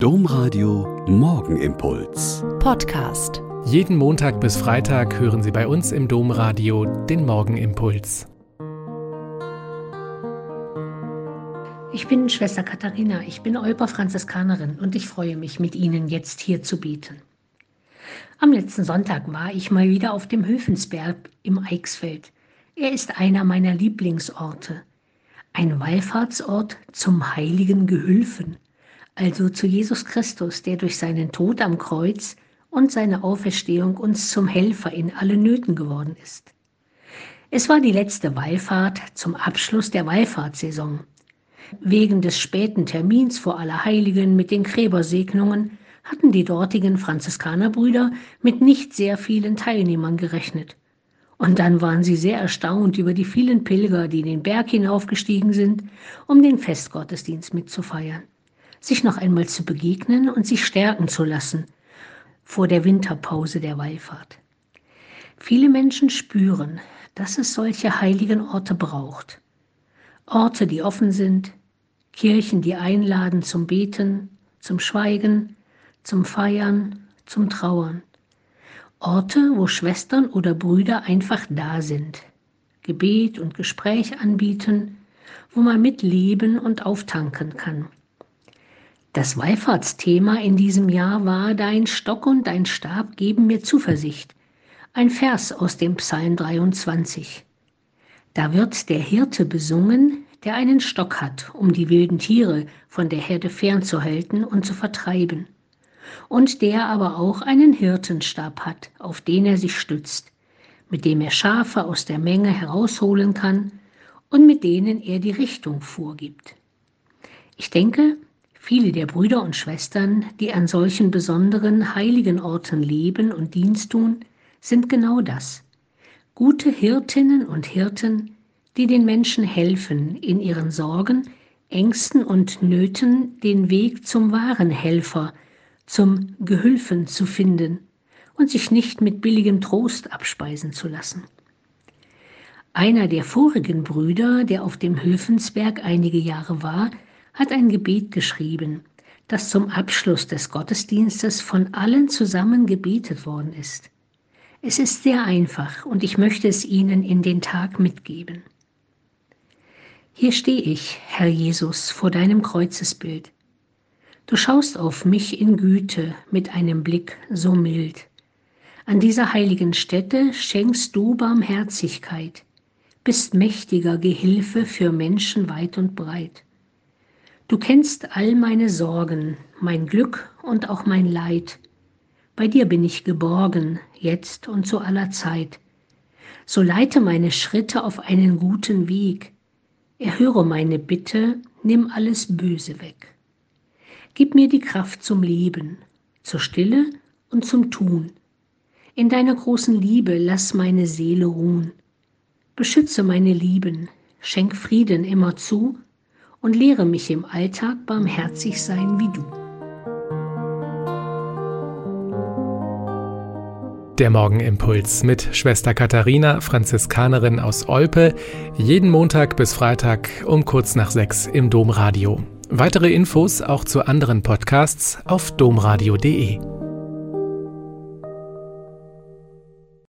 Domradio Morgenimpuls. Podcast. Jeden Montag bis Freitag hören Sie bei uns im Domradio den Morgenimpuls. Ich bin Schwester Katharina, ich bin Olper Franziskanerin und ich freue mich, mit Ihnen jetzt hier zu beten. Am letzten Sonntag war ich mal wieder auf dem Höfensberg im Eichsfeld. Er ist einer meiner Lieblingsorte. Ein Wallfahrtsort zum heiligen Gehülfen also zu Jesus Christus, der durch seinen Tod am Kreuz und seine Auferstehung uns zum Helfer in allen Nöten geworden ist. Es war die letzte Wallfahrt zum Abschluss der Wallfahrtssaison. Wegen des späten Termins vor Allerheiligen mit den Gräbersegnungen hatten die dortigen Franziskanerbrüder mit nicht sehr vielen Teilnehmern gerechnet. Und dann waren sie sehr erstaunt über die vielen Pilger, die den Berg hinaufgestiegen sind, um den Festgottesdienst mitzufeiern sich noch einmal zu begegnen und sich stärken zu lassen vor der Winterpause der Wallfahrt. Viele Menschen spüren, dass es solche heiligen Orte braucht. Orte, die offen sind, Kirchen, die einladen zum Beten, zum Schweigen, zum Feiern, zum Trauern. Orte, wo Schwestern oder Brüder einfach da sind, Gebet und Gespräch anbieten, wo man mitleben und auftanken kann. Das Wallfahrtsthema in diesem Jahr war Dein Stock und dein Stab geben mir Zuversicht. Ein Vers aus dem Psalm 23. Da wird der Hirte besungen, der einen Stock hat, um die wilden Tiere von der Herde fernzuhalten und zu vertreiben, und der aber auch einen Hirtenstab hat, auf den er sich stützt, mit dem er Schafe aus der Menge herausholen kann und mit denen er die Richtung vorgibt. Ich denke, Viele der Brüder und Schwestern, die an solchen besonderen heiligen Orten leben und Dienst tun, sind genau das. Gute Hirtinnen und Hirten, die den Menschen helfen, in ihren Sorgen, Ängsten und Nöten den Weg zum wahren Helfer, zum Gehülfen zu finden und sich nicht mit billigem Trost abspeisen zu lassen. Einer der vorigen Brüder, der auf dem Höfensberg einige Jahre war, hat ein Gebet geschrieben, das zum Abschluss des Gottesdienstes von allen zusammen gebetet worden ist. Es ist sehr einfach und ich möchte es Ihnen in den Tag mitgeben. Hier stehe ich, Herr Jesus, vor deinem Kreuzesbild. Du schaust auf mich in Güte mit einem Blick so mild. An dieser heiligen Stätte schenkst du Barmherzigkeit, bist mächtiger Gehilfe für Menschen weit und breit. Du kennst all meine Sorgen, mein Glück und auch mein Leid. Bei dir bin ich geborgen, jetzt und zu aller Zeit. So leite meine Schritte auf einen guten Weg. Erhöre meine Bitte, nimm alles Böse weg. Gib mir die Kraft zum Leben, zur Stille und zum Tun. In deiner großen Liebe lass meine Seele ruhen. Beschütze meine Lieben, schenk Frieden immer zu und lehre mich im Alltag barmherzig sein wie du. Der Morgenimpuls mit Schwester Katharina, Franziskanerin aus Olpe, jeden Montag bis Freitag um kurz nach sechs im Domradio. Weitere Infos auch zu anderen Podcasts auf domradio.de.